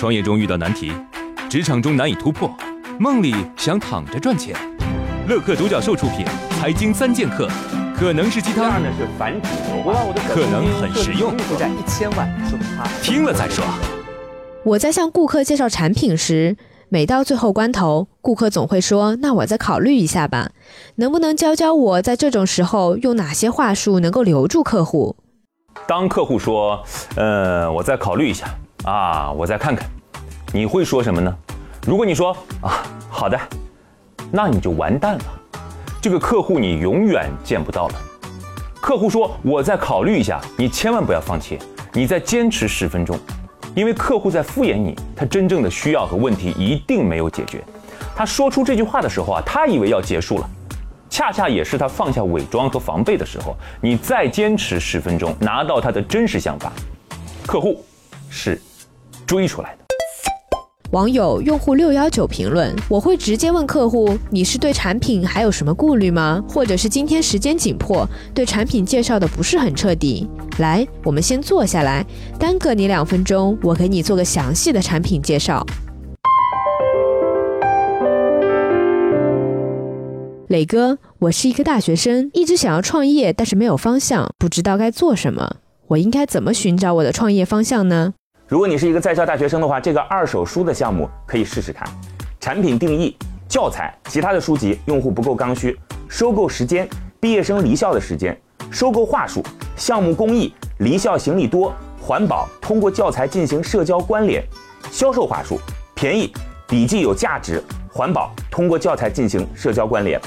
创业中遇到难题，职场中难以突破，梦里想躺着赚钱。乐客独角兽出品，《财经三剑客》可能是鸡汤，呢是繁殖可能很实用。负债一千万，说明他听了再说。我在向顾客介绍产品时，每到最后关头，顾客总会说：“那我再考虑一下吧。”能不能教教我，在这种时候用哪些话术能够留住客户？当客户说：“呃，我再考虑一下啊，我再看看。”你会说什么呢？如果你说：“啊，好的。”那你就完蛋了，这个客户你永远见不到了。客户说：“我再考虑一下。”你千万不要放弃，你再坚持十分钟，因为客户在敷衍你，他真正的需要和问题一定没有解决。他说出这句话的时候啊，他以为要结束了，恰恰也是他放下伪装和防备的时候。你再坚持十分钟，拿到他的真实想法，客户是追出来的。网友用户六幺九评论：我会直接问客户，你是对产品还有什么顾虑吗？或者是今天时间紧迫，对产品介绍的不是很彻底？来，我们先坐下来，耽搁你两分钟，我给你做个详细的产品介绍。磊哥，我是一个大学生，一直想要创业，但是没有方向，不知道该做什么，我应该怎么寻找我的创业方向呢？如果你是一个在校大学生的话，这个二手书的项目可以试试看。产品定义、教材、其他的书籍，用户不够刚需；收购时间、毕业生离校的时间；收购话术、项目公益、离校行李多、环保，通过教材进行社交关联；销售话术、便宜、笔记有价值、环保，通过教材进行社交关联；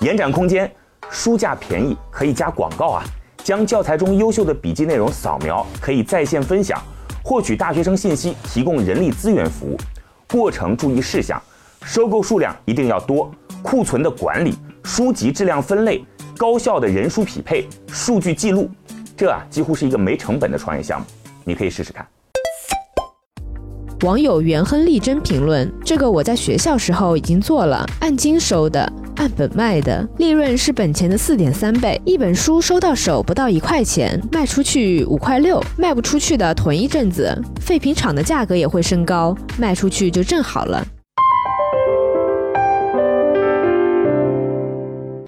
延展空间，书价便宜可以加广告啊，将教材中优秀的笔记内容扫描，可以在线分享。获取大学生信息，提供人力资源服务，过程注意事项，收购数量一定要多，库存的管理，书籍质量分类，高效的人数匹配，数据记录，这啊几乎是一个没成本的创业项目，你可以试试看。网友元亨利真评论：这个我在学校时候已经做了，按斤收的。按本卖的，利润是本钱的四点三倍。一本书收到手不到一块钱，卖出去五块六，卖不出去的囤一阵子，废品厂的价格也会升高，卖出去就正好了。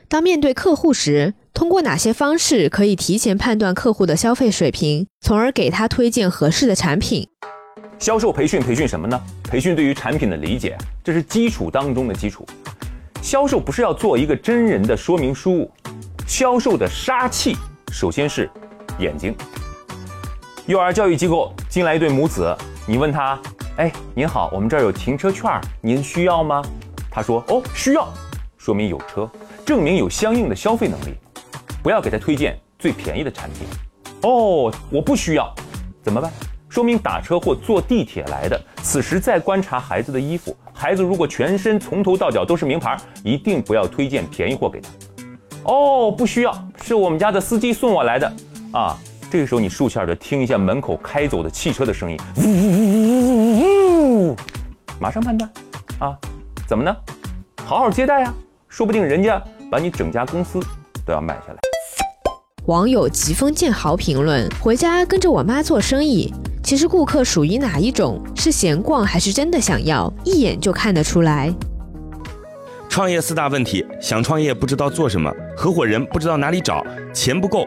当面对客户时，通过哪些方式可以提前判断客户的消费水平，从而给他推荐合适的产品？销售培训培训什么呢？培训对于产品的理解，这是基础当中的基础。销售不是要做一个真人的说明书，销售的杀气首先是眼睛。幼儿教育机构进来一对母子，你问他：“哎，您好，我们这儿有停车券，您需要吗？”他说：“哦，需要。”说明有车，证明有相应的消费能力。不要给他推荐最便宜的产品。哦，我不需要，怎么办？说明打车或坐地铁来的。此时再观察孩子的衣服，孩子如果全身从头到脚都是名牌，一定不要推荐便宜货给他。哦，不需要，是我们家的司机送我来的。啊，这个时候你竖起耳朵听一下门口开走的汽车的声音，呜呜呜呜呜，马上判断。啊，怎么呢？好好接待啊，说不定人家把你整家公司都要买下来。网友疾风剑豪评论：回家跟着我妈做生意。其实顾客属于哪一种？是闲逛还是真的想要？一眼就看得出来。创业四大问题：想创业不知道做什么，合伙人不知道哪里找，钱不够